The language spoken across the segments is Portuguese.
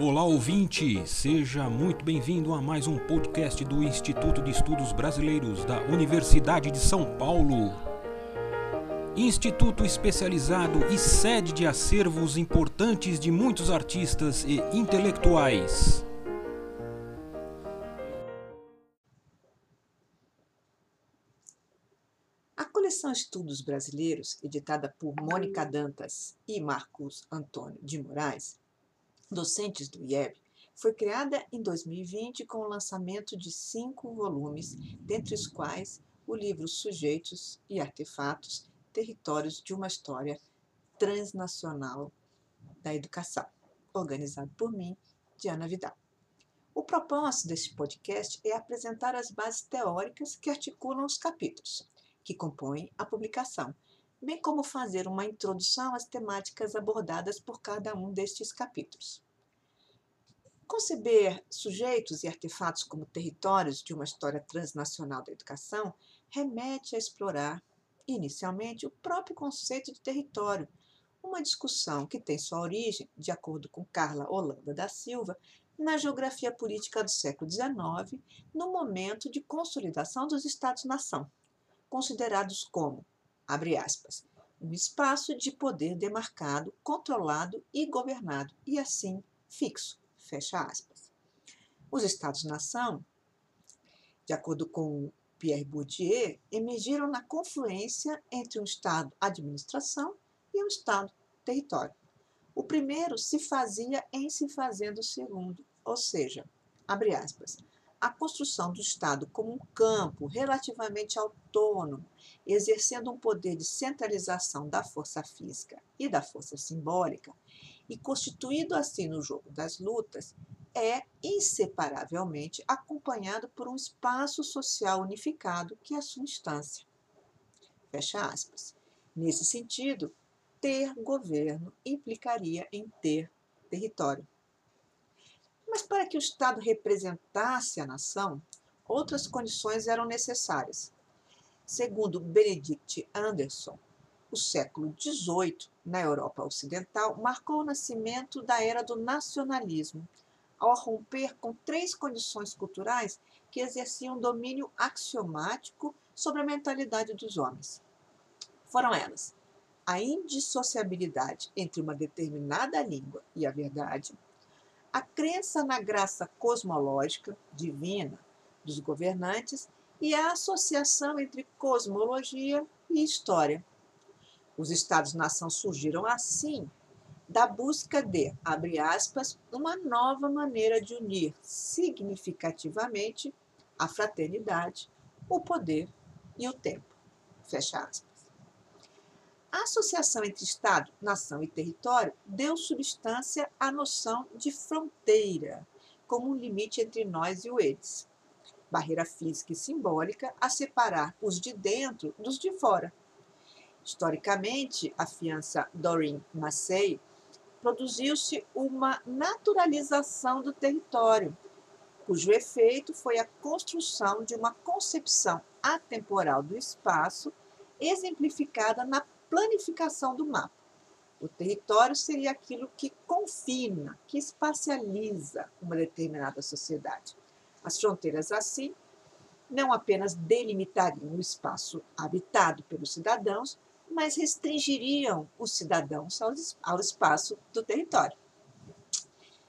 Olá ouvinte, seja muito bem-vindo a mais um podcast do Instituto de Estudos Brasileiros da Universidade de São Paulo. Instituto especializado e sede de acervos importantes de muitos artistas e intelectuais. A coleção Estudos Brasileiros, editada por Mônica Dantas e Marcos Antônio de Moraes, docentes do IEB, foi criada em 2020 com o lançamento de cinco volumes, dentre os quais o livro Sujeitos e Artefatos Territórios de uma História Transnacional da Educação, organizado por mim, Diana Vidal. O propósito deste podcast é apresentar as bases teóricas que articulam os capítulos, que compõem a publicação, bem como fazer uma introdução às temáticas abordadas por cada um destes capítulos. Conceber sujeitos e artefatos como territórios de uma história transnacional da educação remete a explorar, inicialmente, o próprio conceito de território, uma discussão que tem sua origem, de acordo com Carla Holanda da Silva, na geografia política do século XIX, no momento de consolidação dos Estados-nação, considerados como, abre aspas, um espaço de poder demarcado, controlado e governado, e assim fixo, Fecha aspas. Os Estados-nação, de acordo com Pierre Bourdieu, emergiram na confluência entre um Estado-administração e um Estado-território. O primeiro se fazia em se fazendo o segundo, ou seja, abre aspas, a construção do Estado como um campo relativamente autônomo, exercendo um poder de centralização da força física e da força simbólica, e constituído assim no jogo das lutas, é inseparavelmente acompanhado por um espaço social unificado que é a sua instância. Fecha aspas. Nesse sentido, ter governo implicaria em ter território. Mas para que o Estado representasse a nação, outras condições eram necessárias. Segundo Benedict Anderson, o século XVIII, na Europa Ocidental, marcou o nascimento da era do nacionalismo, ao romper com três condições culturais que exerciam domínio axiomático sobre a mentalidade dos homens. Foram elas a indissociabilidade entre uma determinada língua e a verdade, a crença na graça cosmológica, divina, dos governantes e a associação entre cosmologia e história, os Estados-nação surgiram assim da busca de, abre aspas, uma nova maneira de unir significativamente a fraternidade, o poder e o tempo. Fecha aspas. A associação entre Estado, nação e território deu substância à noção de fronteira, como um limite entre nós e o eles. Barreira física e simbólica a separar os de dentro dos de fora Historicamente, a fiança Doreen Massey produziu-se uma naturalização do território, cujo efeito foi a construção de uma concepção atemporal do espaço, exemplificada na planificação do mapa. O território seria aquilo que confina, que espacializa uma determinada sociedade. As fronteiras, assim, não apenas delimitariam o espaço habitado pelos cidadãos, mas restringiriam os cidadãos ao espaço do território.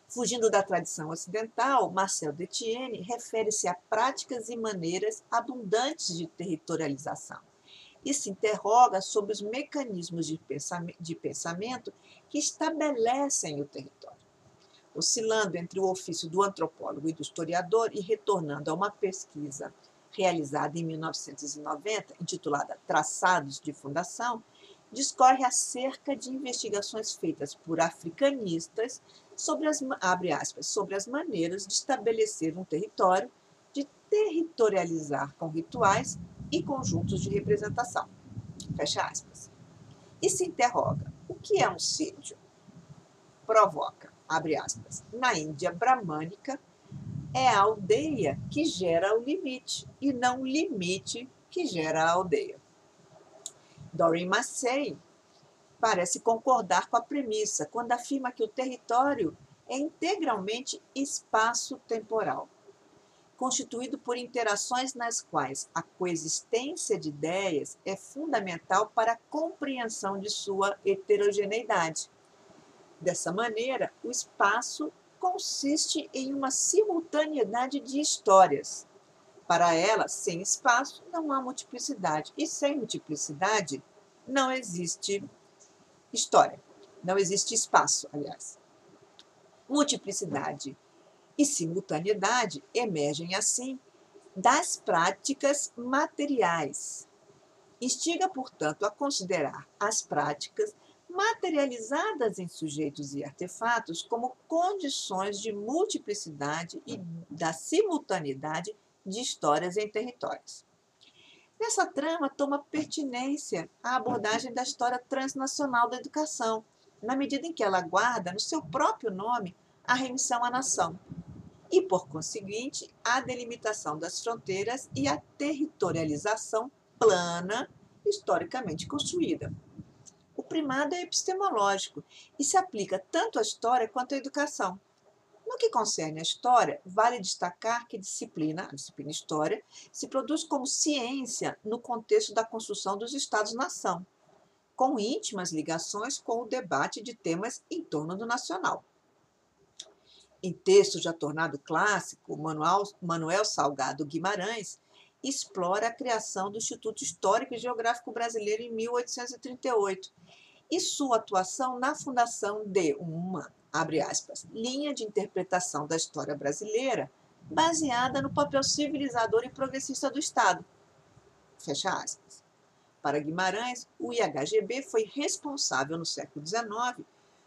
Fugindo da tradição ocidental, Marcel Detienne refere-se a práticas e maneiras abundantes de territorialização e se interroga sobre os mecanismos de pensamento que estabelecem o território. Oscilando entre o ofício do antropólogo e do historiador e retornando a uma pesquisa realizada em 1990, intitulada Traçados de Fundação, discorre acerca de investigações feitas por africanistas sobre as, abre aspas, sobre as maneiras de estabelecer um território, de territorializar com rituais e conjuntos de representação. Fecha aspas. E se interroga, o que é um sítio? Provoca, abre aspas, na Índia bramânica, é a aldeia que gera o limite e não o limite que gera a aldeia. Doreen Massey parece concordar com a premissa quando afirma que o território é integralmente espaço-temporal, constituído por interações nas quais a coexistência de ideias é fundamental para a compreensão de sua heterogeneidade. Dessa maneira, o espaço consiste em uma simultaneidade de histórias. Para ela, sem espaço, não há multiplicidade, e sem multiplicidade, não existe história, não existe espaço, aliás. Multiplicidade e simultaneidade emergem, assim, das práticas materiais. Instiga, portanto, a considerar as práticas materializadas em sujeitos e artefatos como condições de multiplicidade e da simultaneidade de histórias em territórios. Nessa trama toma pertinência a abordagem da história transnacional da educação, na medida em que ela guarda no seu próprio nome a remissão à nação e, por conseguinte, a delimitação das fronteiras e a territorialização plana historicamente construída primado é epistemológico e se aplica tanto à história quanto à educação. No que concerne à história, vale destacar que disciplina, a disciplina História, se produz como ciência no contexto da construção dos Estados-nação, com íntimas ligações com o debate de temas em torno do nacional. Em texto já tornado clássico, Manuel Salgado Guimarães explora a criação do Instituto Histórico e Geográfico Brasileiro em 1838 e sua atuação na fundação de uma, abre aspas, linha de interpretação da história brasileira baseada no papel civilizador e progressista do Estado. Fecha aspas. Para Guimarães, o IHGB foi responsável no século XIX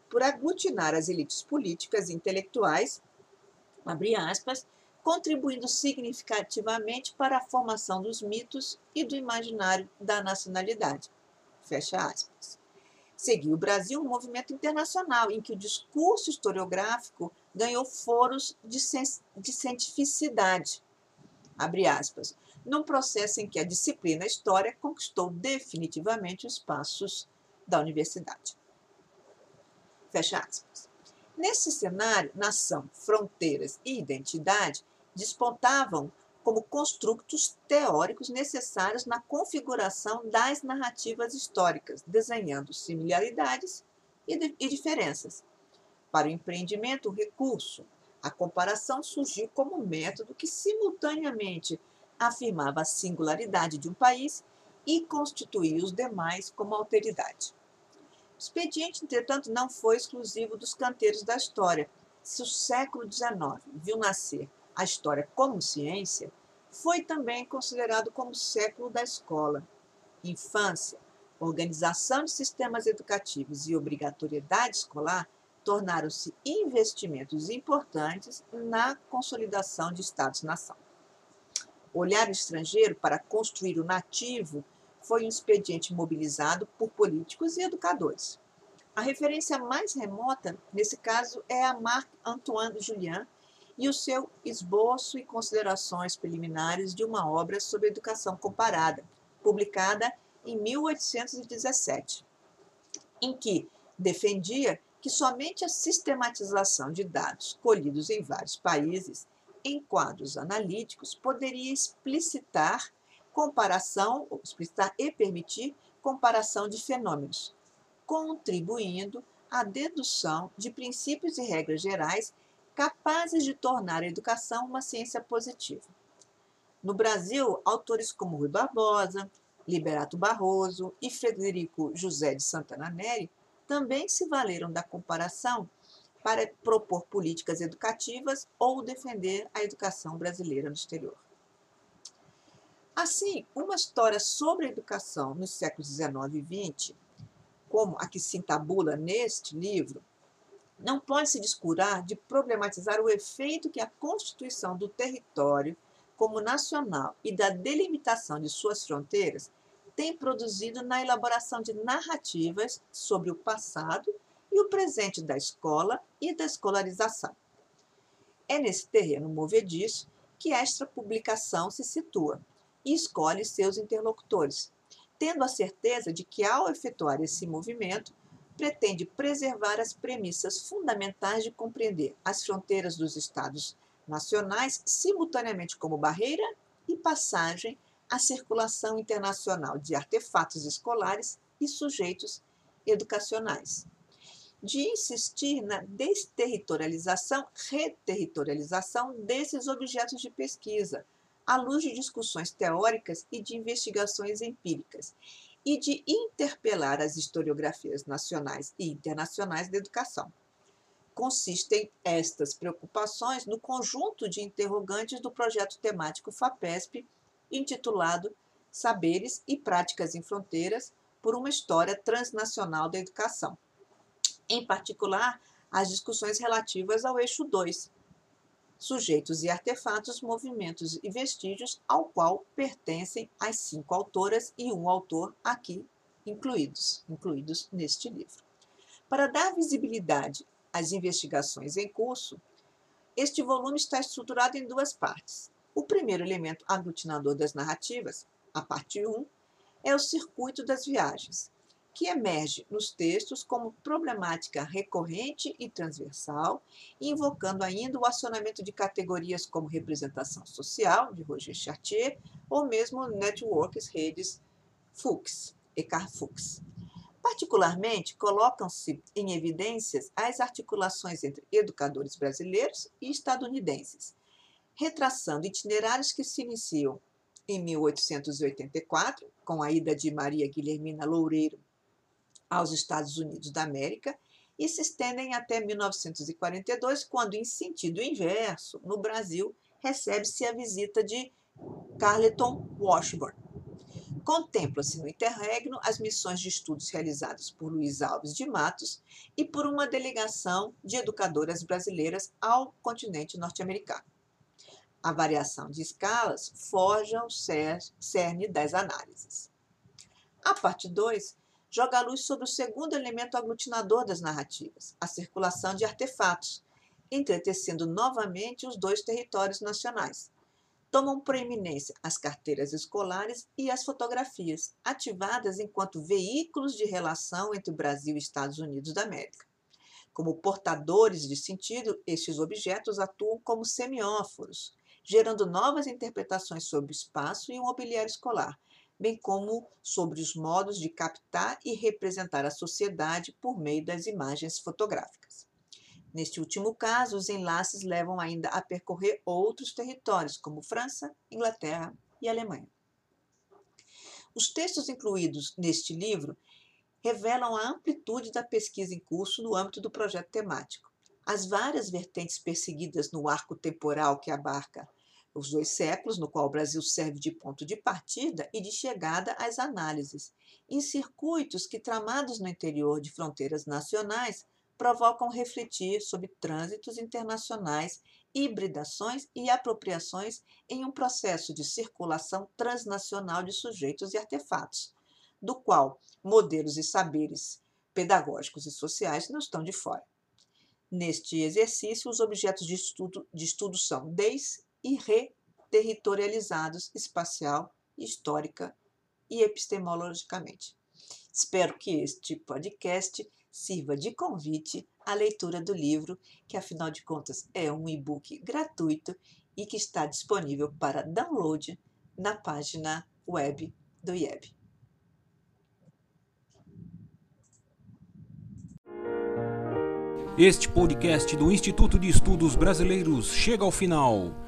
por aglutinar as elites políticas e intelectuais, abre aspas, contribuindo significativamente para a formação dos mitos e do imaginário da nacionalidade. Fecha aspas seguiu o Brasil um movimento internacional em que o discurso historiográfico ganhou foros de, de cientificidade, abre aspas, num processo em que a disciplina História conquistou definitivamente os espaços da universidade. Fecha aspas. Nesse cenário, nação, fronteiras e identidade despontavam como construtos teóricos necessários na configuração das narrativas históricas, desenhando similaridades e, e diferenças. Para o empreendimento, o recurso, a comparação surgiu como método que simultaneamente afirmava a singularidade de um país e constituía os demais como alteridade. O expediente, entretanto, não foi exclusivo dos canteiros da história. Se o século XIX viu nascer a história como ciência, foi também considerado como século da escola. Infância, organização de sistemas educativos e obrigatoriedade escolar tornaram-se investimentos importantes na consolidação de Estados-nação. Olhar estrangeiro para construir o nativo foi um expediente mobilizado por políticos e educadores. A referência mais remota, nesse caso, é a Marc-Antoine Julian, e o seu esboço e considerações preliminares de uma obra sobre educação comparada, publicada em 1817, em que defendia que somente a sistematização de dados colhidos em vários países em quadros analíticos poderia explicitar comparação, explicitar e permitir comparação de fenômenos, contribuindo à dedução de princípios e regras gerais capazes de tornar a educação uma ciência positiva. No Brasil, autores como Rui Barbosa, Liberato Barroso e Frederico José de Santana Neri também se valeram da comparação para propor políticas educativas ou defender a educação brasileira no exterior. Assim, uma história sobre a educação nos séculos XIX e XX, como a que se entabula neste livro, não pode se descurar de problematizar o efeito que a constituição do território como nacional e da delimitação de suas fronteiras tem produzido na elaboração de narrativas sobre o passado e o presente da escola e da escolarização. É nesse terreno movediço que esta publicação se situa e escolhe seus interlocutores, tendo a certeza de que, ao efetuar esse movimento, pretende preservar as premissas fundamentais de compreender as fronteiras dos Estados nacionais simultaneamente como barreira e passagem à circulação internacional de artefatos escolares e sujeitos educacionais. De insistir na desterritorialização, reterritorialização desses objetos de pesquisa, à luz de discussões teóricas e de investigações empíricas, e de interpelar as historiografias nacionais e internacionais da educação. Consistem estas preocupações no conjunto de interrogantes do projeto temático FAPESP, intitulado Saberes e Práticas em Fronteiras por uma História Transnacional da Educação. Em particular, as discussões relativas ao eixo 2, sujeitos e artefatos, movimentos e vestígios, ao qual pertencem as cinco autoras e um autor aqui incluídos, incluídos neste livro. Para dar visibilidade às investigações em curso, este volume está estruturado em duas partes. O primeiro elemento aglutinador das narrativas, a parte 1, é o circuito das viagens, que emerge nos textos como problemática recorrente e transversal, invocando ainda o acionamento de categorias como representação social, de Roger Chartier, ou mesmo networks, redes Fuchs, Eckhart Fuchs. Particularmente, colocam-se em evidências as articulações entre educadores brasileiros e estadunidenses, retraçando itinerários que se iniciam em 1884, com a ida de Maria Guilhermina Loureiro aos Estados Unidos da América e se estendem até 1942, quando, em sentido inverso, no Brasil, recebe-se a visita de Carleton Washburn. Contempla-se no interregno as missões de estudos realizadas por Luiz Alves de Matos e por uma delegação de educadoras brasileiras ao continente norte-americano. A variação de escalas forja o cerne das análises. A parte 2 joga a luz sobre o segundo elemento aglutinador das narrativas, a circulação de artefatos, entretecendo novamente os dois territórios nacionais. Tomam proeminência as carteiras escolares e as fotografias, ativadas enquanto veículos de relação entre Brasil e Estados Unidos da América. Como portadores de sentido, estes objetos atuam como semióforos, gerando novas interpretações sobre o espaço e o mobiliário escolar, bem como sobre os modos de captar e representar a sociedade por meio das imagens fotográficas. Neste último caso, os enlaces levam ainda a percorrer outros territórios, como França, Inglaterra e Alemanha. Os textos incluídos neste livro revelam a amplitude da pesquisa em curso no âmbito do projeto temático. As várias vertentes perseguidas no arco temporal que abarca os dois séculos, no qual o Brasil serve de ponto de partida e de chegada às análises, em circuitos que, tramados no interior de fronteiras nacionais, provocam refletir sobre trânsitos internacionais, hibridações e apropriações em um processo de circulação transnacional de sujeitos e artefatos, do qual modelos e saberes pedagógicos e sociais não estão de fora. Neste exercício, os objetos de estudo, de estudo são des e reterritorializados espacial, histórica e epistemologicamente. Espero que este podcast sirva de convite à leitura do livro, que afinal de contas é um e-book gratuito e que está disponível para download na página web do IEB. Este podcast do Instituto de Estudos Brasileiros chega ao final.